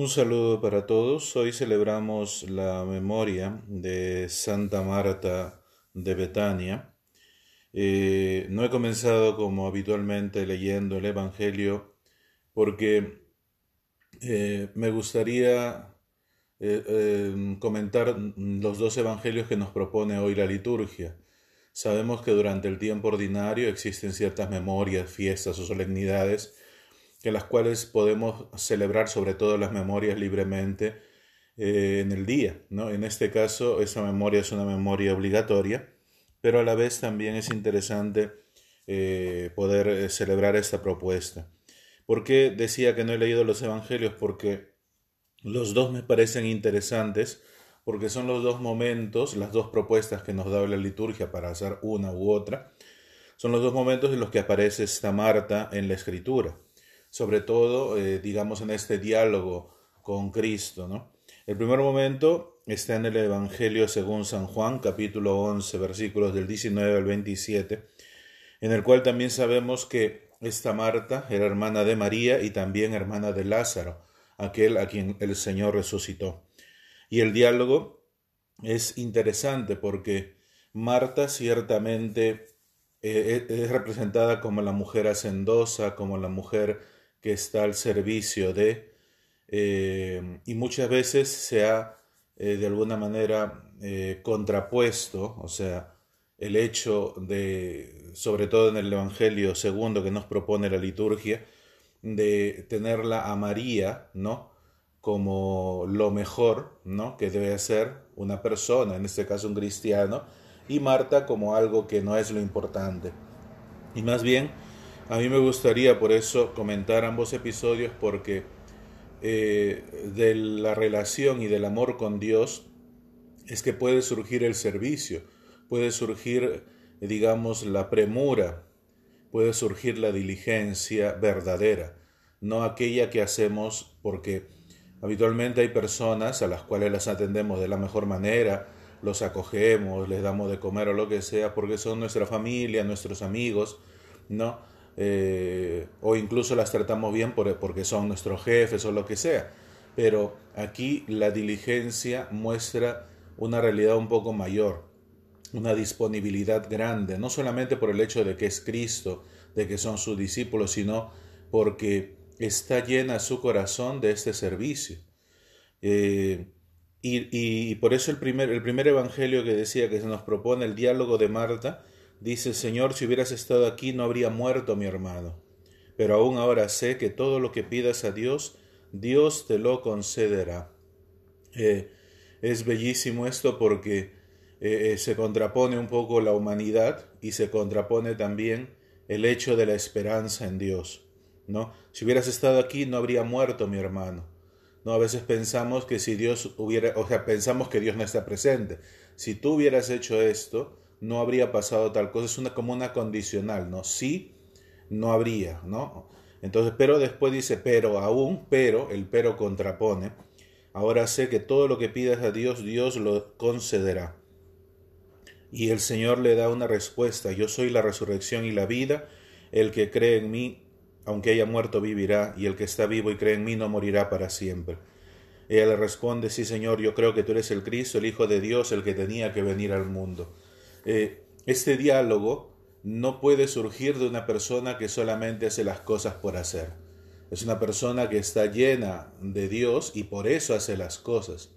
Un saludo para todos. Hoy celebramos la memoria de Santa Marta de Betania. Eh, no he comenzado como habitualmente leyendo el Evangelio porque eh, me gustaría eh, comentar los dos Evangelios que nos propone hoy la liturgia. Sabemos que durante el tiempo ordinario existen ciertas memorias, fiestas o solemnidades que las cuales podemos celebrar sobre todo las memorias libremente eh, en el día. ¿no? En este caso, esa memoria es una memoria obligatoria, pero a la vez también es interesante eh, poder eh, celebrar esta propuesta. ¿Por qué decía que no he leído los evangelios? Porque los dos me parecen interesantes, porque son los dos momentos, las dos propuestas que nos da la liturgia para hacer una u otra, son los dos momentos en los que aparece esta Marta en la escritura sobre todo, eh, digamos, en este diálogo con Cristo. ¿no? El primer momento está en el Evangelio según San Juan, capítulo 11, versículos del 19 al 27, en el cual también sabemos que esta Marta era hermana de María y también hermana de Lázaro, aquel a quien el Señor resucitó. Y el diálogo es interesante porque Marta ciertamente eh, es representada como la mujer hacendosa, como la mujer que está al servicio de, eh, y muchas veces se ha eh, de alguna manera eh, contrapuesto, o sea, el hecho de, sobre todo en el Evangelio segundo que nos propone la liturgia, de tenerla a María, ¿no? como lo mejor, ¿no? que debe ser una persona, en este caso un cristiano, y Marta como algo que no es lo importante. Y más bien a mí me gustaría por eso comentar ambos episodios porque eh, de la relación y del amor con Dios es que puede surgir el servicio, puede surgir, digamos, la premura, puede surgir la diligencia verdadera, no aquella que hacemos porque habitualmente hay personas a las cuales las atendemos de la mejor manera, los acogemos, les damos de comer o lo que sea, porque son nuestra familia, nuestros amigos, ¿no? Eh, o incluso las tratamos bien porque son nuestros jefes o lo que sea. Pero aquí la diligencia muestra una realidad un poco mayor, una disponibilidad grande, no solamente por el hecho de que es Cristo, de que son sus discípulos, sino porque está llena su corazón de este servicio. Eh, y, y, por eso el primer, el primer evangelio que decía que se nos propone el diálogo de Marta, Dice, Señor, si hubieras estado aquí no habría muerto mi hermano. Pero aún ahora sé que todo lo que pidas a Dios, Dios te lo concederá. Eh, es bellísimo esto porque eh, eh, se contrapone un poco la humanidad y se contrapone también el hecho de la esperanza en Dios. ¿no? Si hubieras estado aquí no habría muerto mi hermano. ¿no? A veces pensamos que si Dios hubiera, o sea, pensamos que Dios no está presente. Si tú hubieras hecho esto, no habría pasado tal cosa, es una, como una condicional, ¿no? Sí, no habría, ¿no? Entonces, pero después dice, pero aún, pero, el pero contrapone, ahora sé que todo lo que pidas a Dios, Dios lo concederá. Y el Señor le da una respuesta, yo soy la resurrección y la vida, el que cree en mí, aunque haya muerto, vivirá, y el que está vivo y cree en mí no morirá para siempre. Ella le responde, sí Señor, yo creo que tú eres el Cristo, el Hijo de Dios, el que tenía que venir al mundo. Eh, este diálogo no puede surgir de una persona que solamente hace las cosas por hacer. Es una persona que está llena de Dios y por eso hace las cosas.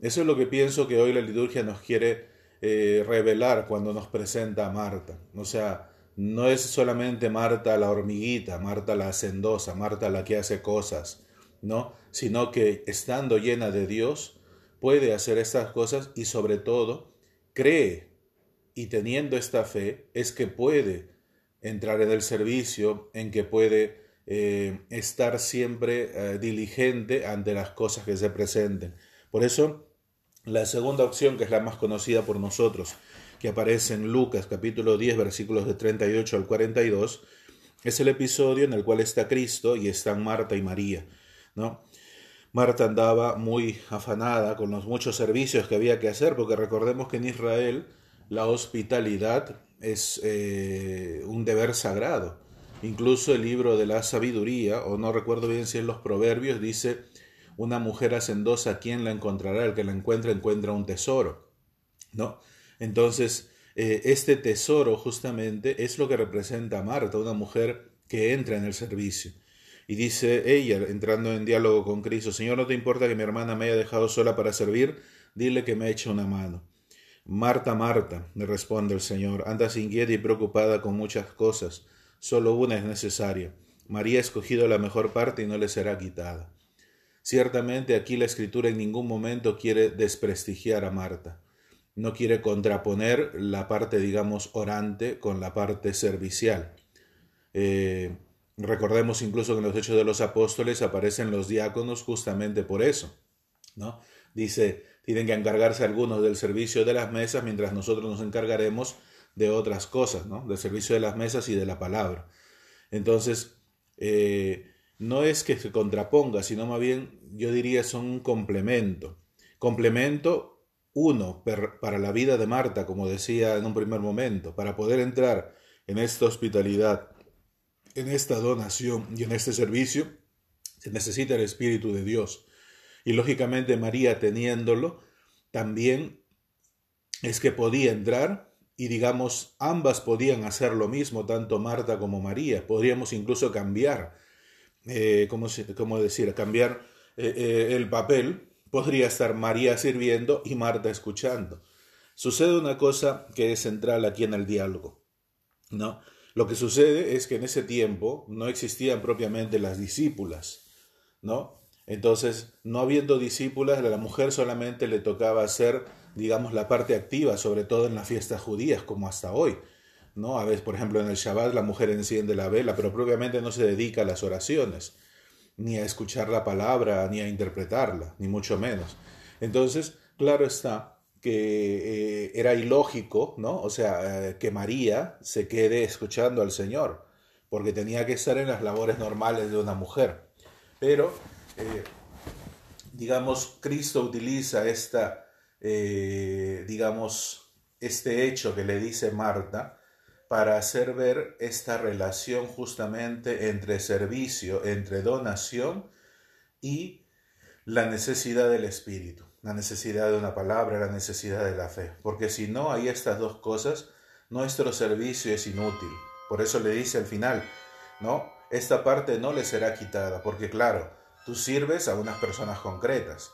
Eso es lo que pienso que hoy la liturgia nos quiere eh, revelar cuando nos presenta a Marta. O sea, no es solamente Marta la hormiguita, Marta la hacendosa, Marta la que hace cosas, ¿no? Sino que estando llena de Dios puede hacer estas cosas y sobre todo cree y teniendo esta fe es que puede entrar en el servicio, en que puede eh, estar siempre eh, diligente ante las cosas que se presenten. Por eso, la segunda opción, que es la más conocida por nosotros, que aparece en Lucas capítulo 10 versículos de 38 al 42, es el episodio en el cual está Cristo y están Marta y María, ¿no? Marta andaba muy afanada con los muchos servicios que había que hacer, porque recordemos que en Israel la hospitalidad es eh, un deber sagrado. Incluso el libro de la sabiduría, o no recuerdo bien si en los proverbios, dice, una mujer hacendosa, ¿quién la encontrará? El que la encuentra encuentra un tesoro, ¿no? Entonces, eh, este tesoro justamente es lo que representa a Marta, una mujer que entra en el servicio. Y dice ella, entrando en diálogo con Cristo, Señor, ¿no te importa que mi hermana me haya dejado sola para servir? Dile que me eche una mano. Marta, Marta, me responde el Señor, andas inquieta y preocupada con muchas cosas, solo una es necesaria. María ha escogido la mejor parte y no le será quitada. Ciertamente aquí la escritura en ningún momento quiere desprestigiar a Marta, no quiere contraponer la parte, digamos, orante con la parte servicial. Eh, recordemos incluso que en los Hechos de los Apóstoles aparecen los diáconos justamente por eso, ¿no? Dice, tienen que encargarse algunos del servicio de las mesas mientras nosotros nos encargaremos de otras cosas, ¿no? Del servicio de las mesas y de la palabra. Entonces, eh, no es que se contraponga, sino más bien yo diría son un complemento. Complemento uno para la vida de Marta, como decía en un primer momento, para poder entrar en esta hospitalidad, en esta donación y en este servicio, se necesita el Espíritu de Dios. Y lógicamente María teniéndolo, también es que podía entrar y digamos, ambas podían hacer lo mismo, tanto Marta como María. Podríamos incluso cambiar, eh, ¿cómo, decir? Cambiar eh, eh, el papel. Podría estar María sirviendo y Marta escuchando. Sucede una cosa que es central aquí en el diálogo, ¿no? Lo que sucede es que en ese tiempo no existían propiamente las discípulas, ¿no? Entonces, no habiendo discípulas, a la mujer solamente le tocaba hacer digamos, la parte activa, sobre todo en las fiestas judías, como hasta hoy. ¿no? A veces, por ejemplo, en el Shabbat la mujer enciende la vela, pero propiamente no se dedica a las oraciones, ni a escuchar la palabra, ni a interpretarla, ni mucho menos. Entonces, claro está que eh, era ilógico, ¿no? O sea, eh, que María se quede escuchando al Señor, porque tenía que estar en las labores normales de una mujer. Pero, eh, digamos, Cristo utiliza esta eh, digamos, este hecho que le dice Marta para hacer ver esta relación justamente entre servicio, entre donación y la necesidad del Espíritu, la necesidad de una palabra, la necesidad de la fe. Porque si no hay estas dos cosas, nuestro servicio es inútil. Por eso le dice al final, ¿no? Esta parte no le será quitada, porque claro, tú sirves a unas personas concretas,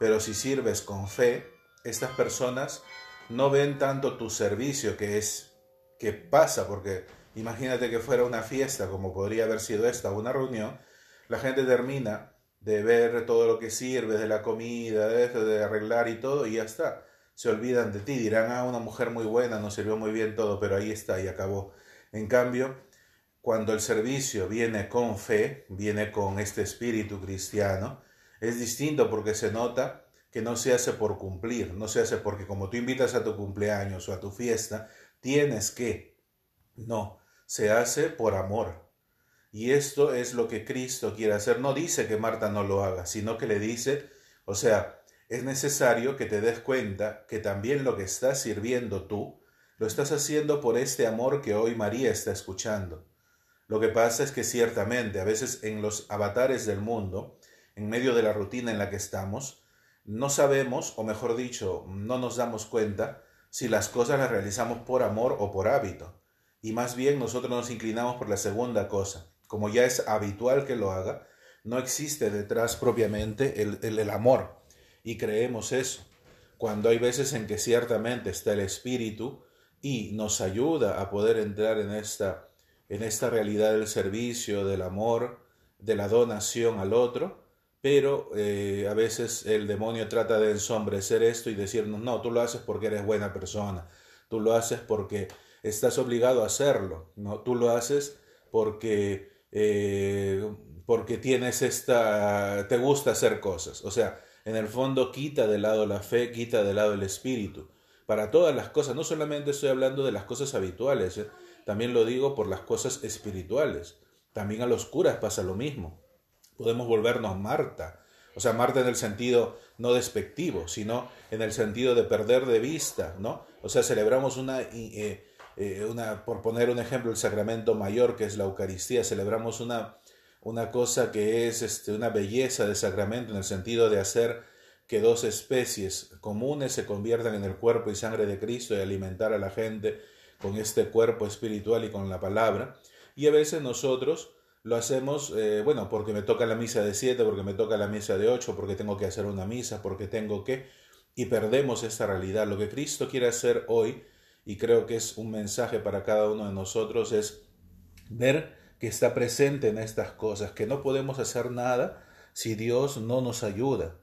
pero si sirves con fe, estas personas no ven tanto tu servicio que es que pasa, porque imagínate que fuera una fiesta como podría haber sido esta, una reunión, la gente termina de ver todo lo que sirve, de la comida, de, de arreglar y todo, y ya está. Se olvidan de ti, dirán, ah, una mujer muy buena, nos sirvió muy bien todo, pero ahí está y acabó. En cambio, cuando el servicio viene con fe, viene con este espíritu cristiano, es distinto porque se nota que no se hace por cumplir, no se hace porque como tú invitas a tu cumpleaños o a tu fiesta, tienes que. No, se hace por amor. Y esto es lo que Cristo quiere hacer. No dice que Marta no lo haga, sino que le dice, o sea, es necesario que te des cuenta que también lo que estás sirviendo tú, lo estás haciendo por este amor que hoy María está escuchando. Lo que pasa es que ciertamente a veces en los avatares del mundo, en medio de la rutina en la que estamos, no sabemos, o mejor dicho, no nos damos cuenta si las cosas las realizamos por amor o por hábito. Y más bien nosotros nos inclinamos por la segunda cosa. Como ya es habitual que lo haga, no existe detrás propiamente el, el, amor. Y creemos eso. Cuando hay veces en que ciertamente está el espíritu y nos ayuda a poder entrar en esta, en esta realidad del servicio, del amor, de la donación al otro, pero eh, a veces el demonio trata de ensombrecer esto y decirnos, no, tú lo haces porque eres buena persona, tú lo haces porque estás obligado a hacerlo, no, tú lo haces porque, eh, porque tienes esta, te gusta hacer cosas, o sea, en el fondo quita de lado la fe, quita de lado el espíritu, para todas las cosas, no solamente estoy hablando de las cosas habituales, ¿eh? También lo digo por las cosas espirituales, también a los curas pasa lo mismo podemos volvernos Marta. O sea, Marta en el sentido no despectivo, sino en el sentido de perder de vista, ¿no? O sea, celebramos una, eh, eh, una por poner un ejemplo, el sacramento mayor, que es la Eucaristía, celebramos una, una cosa que es este, una belleza de sacramento en el sentido de hacer que dos especies comunes se conviertan en el cuerpo y sangre de Cristo y alimentar a la gente con este cuerpo espiritual y con la palabra. Y a veces nosotros lo hacemos, eh, bueno, porque me toca la misa de siete, porque me toca la misa de ocho, porque tengo que hacer una misa, porque tengo que, y perdemos esta realidad. Lo que Cristo quiere hacer hoy, y creo que es un mensaje para cada uno de nosotros, es ver que está presente en estas cosas, que no podemos hacer nada si Dios no nos ayuda,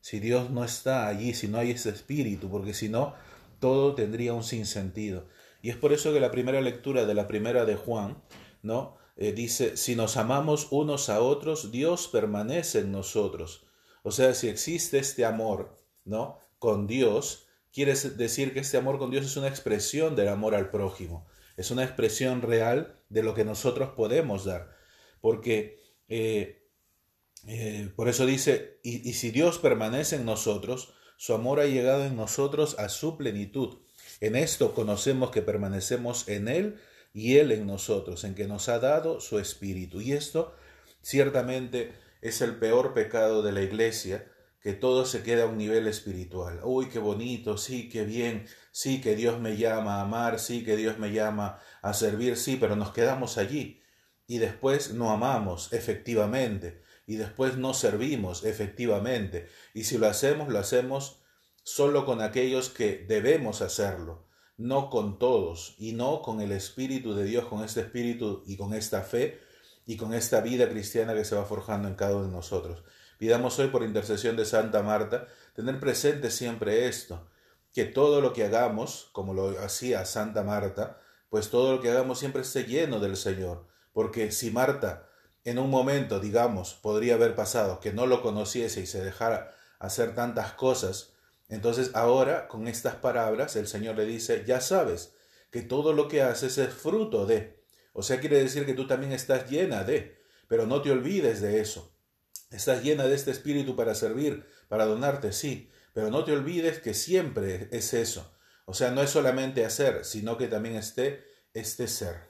si Dios no está allí, si no hay ese espíritu, porque si no, todo tendría un sinsentido. Y es por eso que la primera lectura de la primera de Juan, ¿no? Eh, dice, si nos amamos unos a otros, Dios permanece en nosotros. O sea, si existe este amor, ¿no? Con Dios, quiere decir que este amor con Dios es una expresión del amor al prójimo es una expresión real de lo que nosotros podemos dar. Porque eh, eh, por eso dice, y, y si Dios permanece en nosotros, su amor ha llegado en nosotros a su plenitud. En esto conocemos que permanecemos en Él y Él en nosotros, en que nos ha dado su Espíritu. Y esto ciertamente es el peor pecado de la Iglesia, que todo se queda a un nivel espiritual. Uy, qué bonito, sí, qué bien, sí, que Dios me llama a amar, sí, que Dios me llama a servir, sí, pero nos quedamos allí y después no amamos efectivamente y después no servimos efectivamente. Y si lo hacemos, lo hacemos solo con aquellos que debemos hacerlo, no con todos y no con el Espíritu de Dios, con este Espíritu y con esta fe y con esta vida cristiana que se va forjando en cada uno de nosotros. Pidamos hoy por intercesión de Santa Marta tener presente siempre esto, que todo lo que hagamos, como lo hacía Santa Marta, pues todo lo que hagamos siempre esté lleno del Señor, porque si Marta en un momento, digamos, podría haber pasado que no lo conociese y se dejara hacer tantas cosas, entonces ahora con estas palabras el Señor le dice, ya sabes que todo lo que haces es fruto de, o sea, quiere decir que tú también estás llena de, pero no te olvides de eso. Estás llena de este espíritu para servir, para donarte, sí, pero no te olvides que siempre es eso. O sea, no es solamente hacer, sino que también esté este ser.